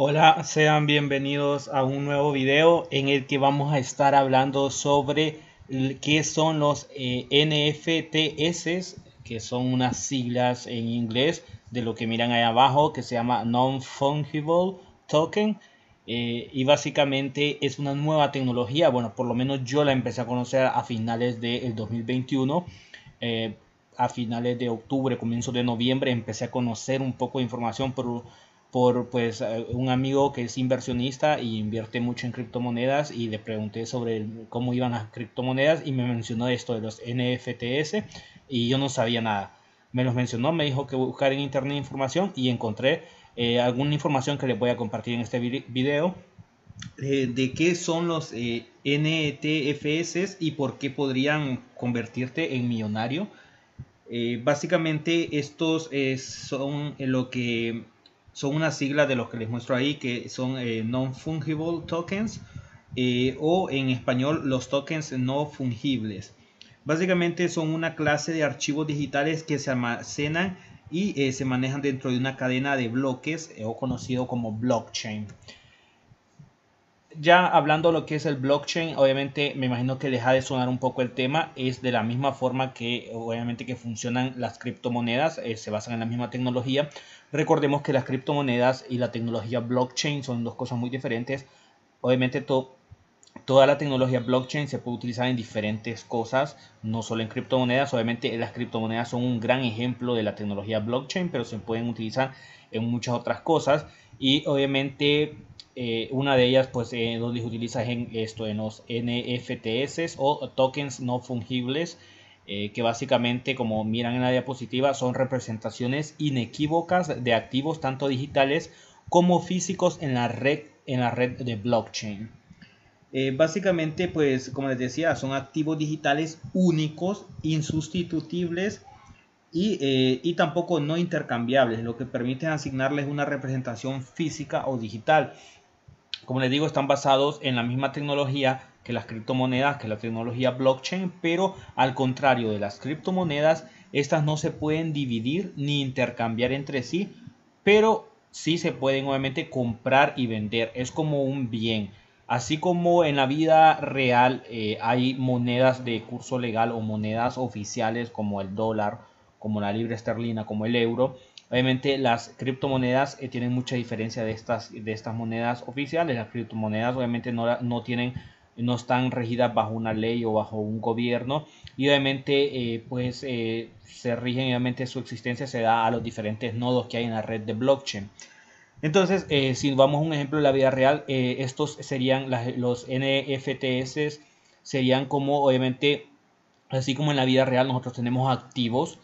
Hola, sean bienvenidos a un nuevo video en el que vamos a estar hablando sobre qué son los eh, NFTs, que son unas siglas en inglés de lo que miran ahí abajo, que se llama Non-Fungible Token. Eh, y básicamente es una nueva tecnología, bueno, por lo menos yo la empecé a conocer a finales del 2021. Eh, a finales de octubre, comienzo de noviembre, empecé a conocer un poco de información por, por pues, eh, un amigo que es inversionista y invierte mucho en criptomonedas y le pregunté sobre cómo iban las criptomonedas y me mencionó esto de los NFTs y yo no sabía nada. Me los mencionó, me dijo que buscar en internet información y encontré eh, alguna información que les voy a compartir en este video eh, de qué son los eh, NTFS y por qué podrían convertirte en millonario. básicamente estos son lo que son una sigla de los que les muestro ahí que son non-fungible tokens o en español los tokens no fungibles. Básicamente son una clase de archivos digitales que se almacenan y eh, se manejan dentro de una cadena de bloques eh, o conocido como blockchain. Ya hablando de lo que es el blockchain, obviamente me imagino que deja de sonar un poco el tema, es de la misma forma que obviamente que funcionan las criptomonedas, eh, se basan en la misma tecnología. Recordemos que las criptomonedas y la tecnología blockchain son dos cosas muy diferentes. Obviamente todo Toda la tecnología blockchain se puede utilizar en diferentes cosas, no solo en criptomonedas. Obviamente las criptomonedas son un gran ejemplo de la tecnología blockchain, pero se pueden utilizar en muchas otras cosas. Y obviamente eh, una de ellas, pues, eh, se utiliza en esto, en los NFTs o tokens no fungibles, eh, que básicamente, como miran en la diapositiva, son representaciones inequívocas de activos tanto digitales como físicos en la red, en la red de blockchain. Eh, básicamente, pues como les decía, son activos digitales únicos, insustituibles y, eh, y, tampoco no intercambiables, lo que permite asignarles una representación física o digital. Como les digo, están basados en la misma tecnología que las criptomonedas, que la tecnología blockchain, pero al contrario de las criptomonedas, estas no se pueden dividir ni intercambiar entre sí, pero sí se pueden obviamente comprar y vender. Es como un bien. Así como en la vida real eh, hay monedas de curso legal o monedas oficiales como el dólar, como la libra esterlina, como el euro, obviamente las criptomonedas eh, tienen mucha diferencia de estas, de estas monedas oficiales. Las criptomonedas obviamente no, no, tienen, no están regidas bajo una ley o bajo un gobierno y obviamente eh, pues se rigen, obviamente su existencia se da a los diferentes nodos que hay en la red de blockchain. Entonces, eh, si vamos a un ejemplo de la vida real, eh, estos serían los NFTs, serían como, obviamente, así como en la vida real nosotros tenemos activos,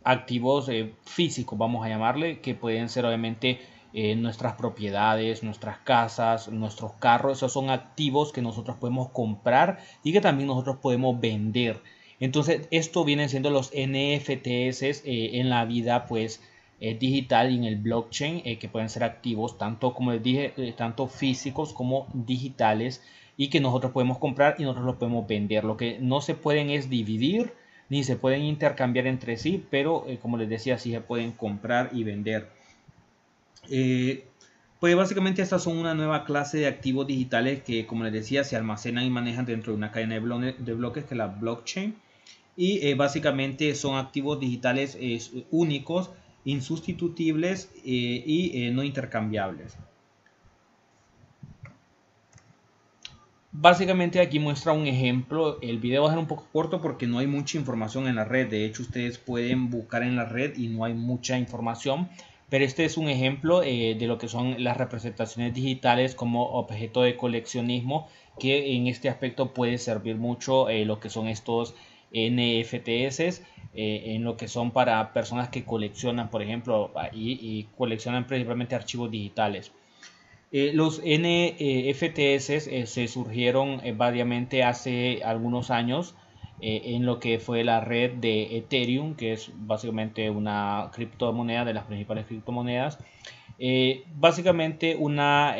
eh, activos físicos, vamos a llamarle, que pueden ser obviamente nuestras propiedades, nuestras casas, nuestros carros, esos son activos que nosotros podemos comprar y que también nosotros podemos vender. Entonces, esto vienen siendo los NFTs en la vida, pues, eh, digital y en el blockchain eh, que pueden ser activos tanto como les dije eh, tanto físicos como digitales y que nosotros podemos comprar y nosotros los podemos vender lo que no se pueden es dividir ni se pueden intercambiar entre sí pero como les decía sí se pueden comprar y vender pues básicamente estas son una nueva clase de activos digitales que como les decía se almacenan y manejan dentro de una cadena de, bloques que es la blockchain y básicamente son activos digitales únicos insustituibles eh, y eh, no intercambiables. Básicamente aquí muestra un ejemplo, el video va a ser un poco corto porque no hay mucha información en la red, de hecho ustedes pueden buscar en la red y no hay mucha información, pero este es un ejemplo eh, de lo que son las representaciones digitales como objeto de coleccionismo que en este aspecto puede servir mucho lo que son estos NFTs eh, en lo que son para personas que coleccionan, por ejemplo, y, coleccionan principalmente archivos digitales. Eh, los NFTs eh, se surgieron variamente hace algunos años en lo que fue la red de Ethereum, que es básicamente una criptomoneda de las principales criptomonedas. básicamente una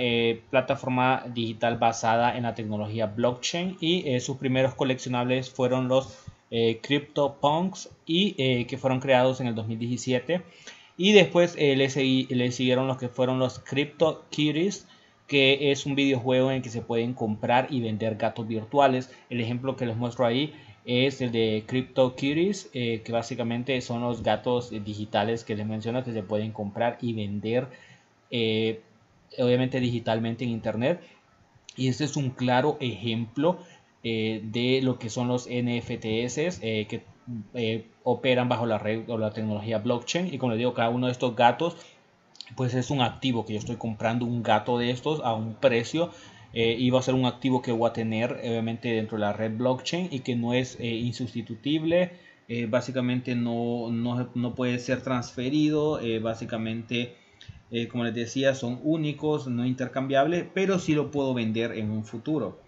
plataforma digital basada en la tecnología blockchain y sus primeros coleccionables fueron los eh, CryptoPunks y eh, que fueron creados en el 2017 Y después eh, le, siguieron los que fueron los Crypto Kitties, que es un videojuego en el que se pueden comprar y vender gatos virtuales. El ejemplo que les muestro ahí es el de Crypto Kitties, eh, que básicamente son los gatos digitales que les menciono que se pueden comprar y vender, eh, obviamente digitalmente en internet. Y este es un claro ejemplo de lo que son los NFTs que eh, operan bajo la red o la tecnología blockchain. Y como les digo cada uno de estos gatos pues es un activo que yo estoy comprando un gato de estos a un precio. Eh, y va a ser un activo que voy a tener obviamente dentro de la red blockchain y que no es eh, insustituible básicamente no, no, puede ser transferido. Básicamente como les decía son únicos no intercambiables pero sí lo puedo vender en un futuro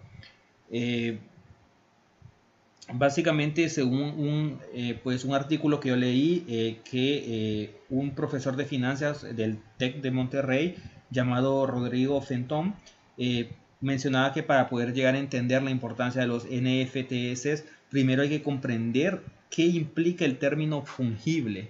básicamente según un, eh, pues un artículo que yo leí eh, que eh, un profesor de finanzas del TEC de Monterrey llamado Rodrigo Fentón mencionaba que para poder llegar a entender la importancia de los NFTs primero hay que comprender qué implica el término fungible.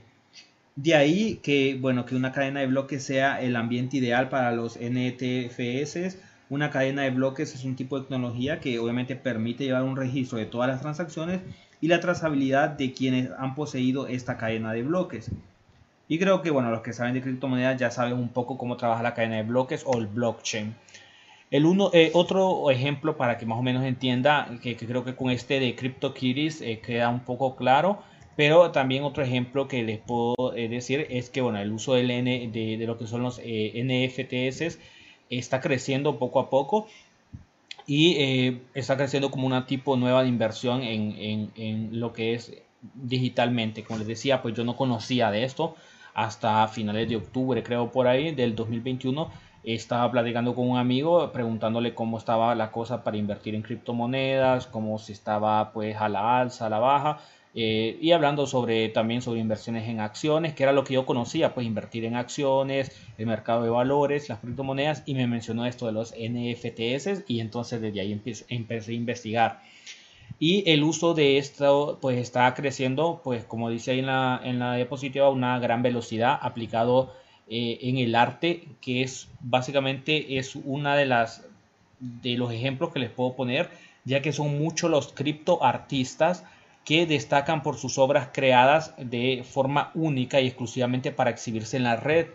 De ahí que bueno que una cadena de bloques sea el ambiente ideal para los NTFS una cadena de bloques es un tipo de tecnología que obviamente permite llevar un registro de todas las transacciones y la trazabilidad de quienes han poseído esta cadena de bloques. Y creo que bueno, los que saben de criptomonedas ya saben un poco cómo trabaja la cadena de bloques o el blockchain. El uno, eh, otro ejemplo para que más o menos entienda, que, creo que con este de CryptoKitties eh, queda un poco claro, pero también otro ejemplo que les puedo eh, decir es que bueno, el uso del N, de, de, lo que son los NFTs está creciendo poco a poco y eh, está creciendo como una tipo nueva de inversión en, lo que es digitalmente. Como les decía, pues yo no conocía de esto hasta finales de octubre, creo por ahí, del 2021. Estaba platicando con un amigo preguntándole cómo estaba la cosa para invertir en criptomonedas, cómo se estaba pues a la alza, a la baja. Eh, y hablando sobre también sobre inversiones en acciones, que era lo que yo conocía, pues invertir en acciones, el mercado de valores, las criptomonedas, y me mencionó esto de los NFTs, y entonces desde ahí empecé, a investigar. Y el uso de esto pues está creciendo, pues como dice ahí en la, en la diapositiva, una gran velocidad aplicado eh, en el arte, que es básicamente es una de las de los ejemplos que les puedo poner, ya que son muchos los criptoartistas que destacan por sus obras creadas de forma única y exclusivamente para exhibirse en la red.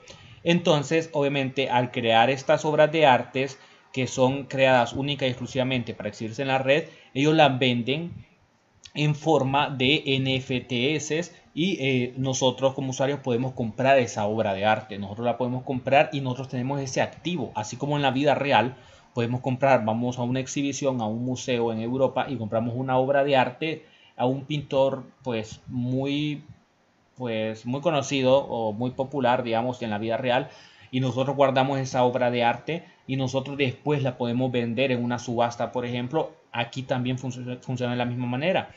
Entonces, obviamente, al crear estas obras de artes que son creadas única y exclusivamente para exhibirse en la red, ellos las venden en forma de NFTs y eh, nosotros como usuarios podemos comprar esa obra de arte. Nosotros la podemos comprar y nosotros tenemos ese activo, así como en la vida real podemos comprar, vamos a una exhibición, a un museo en Europa y compramos una obra de arte a un pintor pues muy pues muy conocido o muy popular digamos en la vida real y nosotros guardamos esa obra de arte y nosotros después la podemos vender en una subasta por ejemplo. Aquí también funciona, de la misma manera.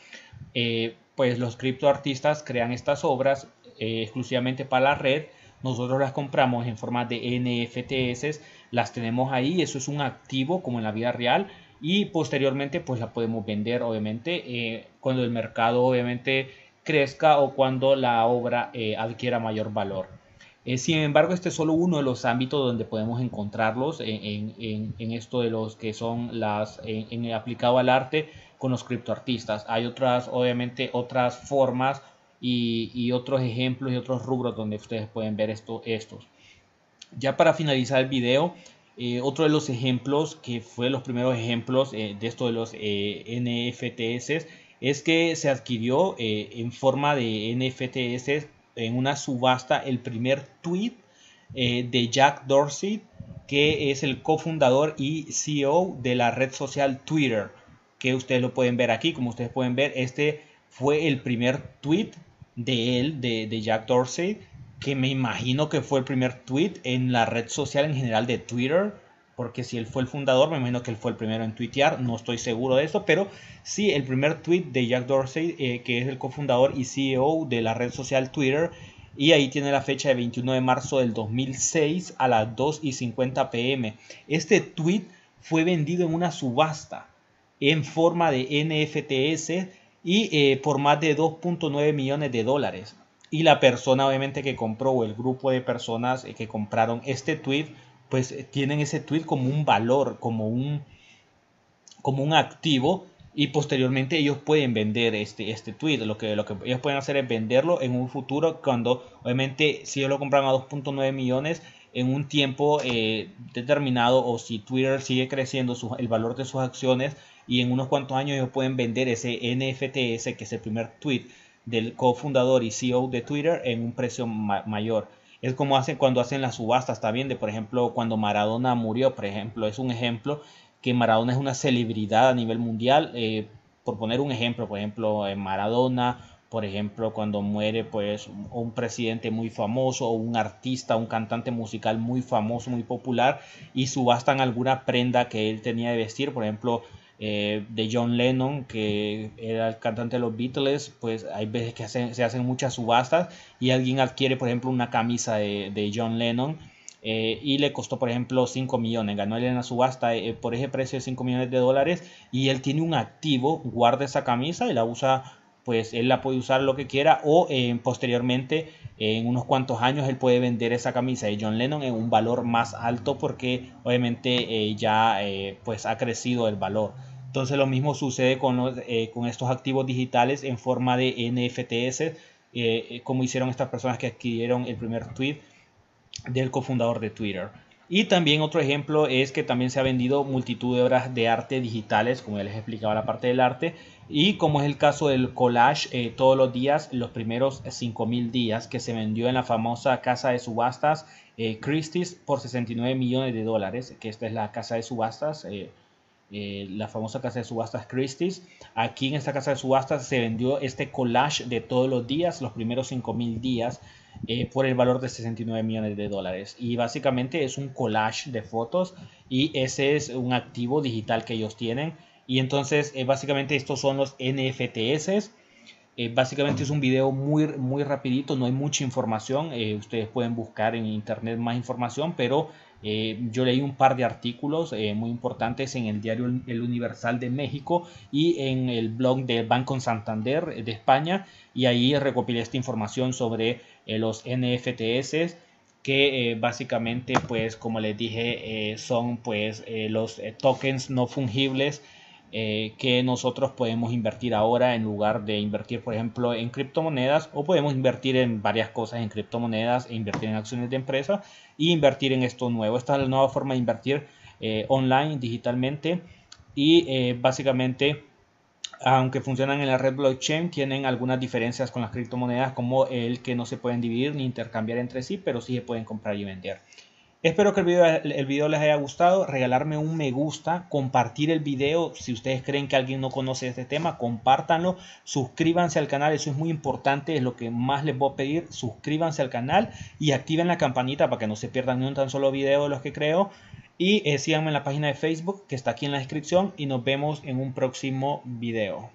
Eh, pues los criptoartistas crean estas obras eh, exclusivamente para la red. Nosotros las compramos en forma de NFTs las tenemos ahí eso es un activo como en la vida real y posteriormente pues la podemos vender obviamente eh, cuando el mercado obviamente crezca o cuando la obra eh, adquiera mayor valor. Eh, sin embargo, este es solo uno de los ámbitos donde podemos encontrarlos en, esto de los que son las en, aplicado al arte con los criptoartistas. Hay otras, obviamente, otras formas y, otros ejemplos y otros rubros donde ustedes pueden ver esto, estos. Ya para finalizar el video, eh, otro de los ejemplos, que fue los primeros ejemplos eh, de esto de los eh, NFTs, es que se adquirió en forma de NFTs en una subasta el primer tweet de Jack Dorsey, que es el cofundador y CEO de la red social Twitter, que ustedes lo pueden ver aquí, como ustedes pueden ver, este fue el primer tweet de él, de, de Jack Dorsey, que me imagino que fue el primer tweet en la red social en general de Twitter, porque si él fue el fundador, me imagino que él fue el primero en tuitear, no estoy seguro de eso, pero sí, el primer tweet de Jack Dorsey, eh, que es el cofundador y CEO de la red social Twitter, y ahí tiene la fecha de 21 de marzo del 2006 a las 2 y 50 pm. Este tweet fue vendido en una subasta en forma de NFTs y eh, por más de 2.9 millones de dólares. Y la persona obviamente que compró o el grupo de personas que compraron este tweet pues tienen ese tweet como un valor, como un, como un activo y posteriormente ellos pueden vender este, este tweet. Lo que, lo que ellos pueden hacer es venderlo en un futuro cuando obviamente si ellos lo compran a 2.9 millones en un tiempo eh, determinado o si Twitter sigue creciendo el valor de sus acciones y en unos cuantos años ellos pueden vender ese NFTS que es el primer tweet del cofundador y CEO de Twitter en un precio mayor. Es como hacen cuando hacen las subastas también, de por ejemplo, cuando Maradona murió, por ejemplo, es un ejemplo que Maradona es una celebridad a nivel mundial. Eh, por poner un ejemplo, por ejemplo, en Maradona, por ejemplo, cuando muere pues un presidente muy famoso o un artista, un cantante musical muy famoso, muy popular y subastan alguna prenda que él tenía de vestir, por ejemplo, eh, de John Lennon, que era el cantante de los Beatles, pues hay veces que se hacen muchas subastas y alguien adquiere, por ejemplo, una camisa de, John Lennon eh, y le costó, por ejemplo, 5 millones. Ganó él en la subasta eh, por ese precio de 5 millones de dólares y él tiene un activo, guarda esa camisa y la usa, pues él la puede usar lo que quiera o posteriormente en unos cuantos años él puede vender esa camisa de John Lennon en un valor más alto porque obviamente ya pues ha crecido el valor. Entonces lo mismo sucede con, eh, con estos activos digitales en forma de NFTs, eh, eh, como hicieron estas personas que adquirieron el primer tweet del cofundador de Twitter. Y también otro ejemplo es que también se ha vendido multitud de obras de arte digitales, como ya les explicaba la parte del arte, y como es el caso del collage todos los días, los primeros 5.000 días, que se vendió en la famosa casa de subastas Christie's por 69 millones de dólares, que esta es la casa de subastas eh, la famosa casa de subastas Christie's. Aquí en esta casa de subastas se vendió este collage de todos los días, los primeros 5.000 días, eh, por el valor de 69 millones de dólares. Y básicamente es un collage de fotos y ese es un activo digital que ellos tienen. Y entonces eh, básicamente estos son los NFTs. Básicamente es un video muy, muy rapidito, no hay mucha información. ustedes pueden buscar en internet más información, pero eh, yo leí un par de artículos eh, muy importantes en el diario El Universal de México y en el blog del Banco Santander de España y ahí recopilé esta información sobre eh, los NFTs que básicamente pues como les dije son pues los tokens no fungibles eh, que nosotros podemos invertir ahora en lugar de invertir, por ejemplo, en criptomonedas o podemos invertir en varias cosas en criptomonedas e invertir en acciones de empresa e invertir en esto nuevo. Esta es la nueva forma de invertir eh, online, digitalmente y eh, básicamente aunque funcionan en la red blockchain, tienen algunas diferencias con las criptomonedas como el que no se pueden dividir ni intercambiar entre sí, pero sí se pueden comprar y vender. Espero que el video, les haya gustado. Regalarme un me gusta, compartir el video. Si ustedes creen que alguien no conoce este tema, compártanlo. Suscríbanse al canal, eso es muy importante, es lo que más les voy a pedir. Suscríbanse al canal y activen la campanita para que no se pierdan ni un tan solo video de los que creo. Y eh, síganme en la página de Facebook que está aquí en la descripción y nos vemos en un próximo video.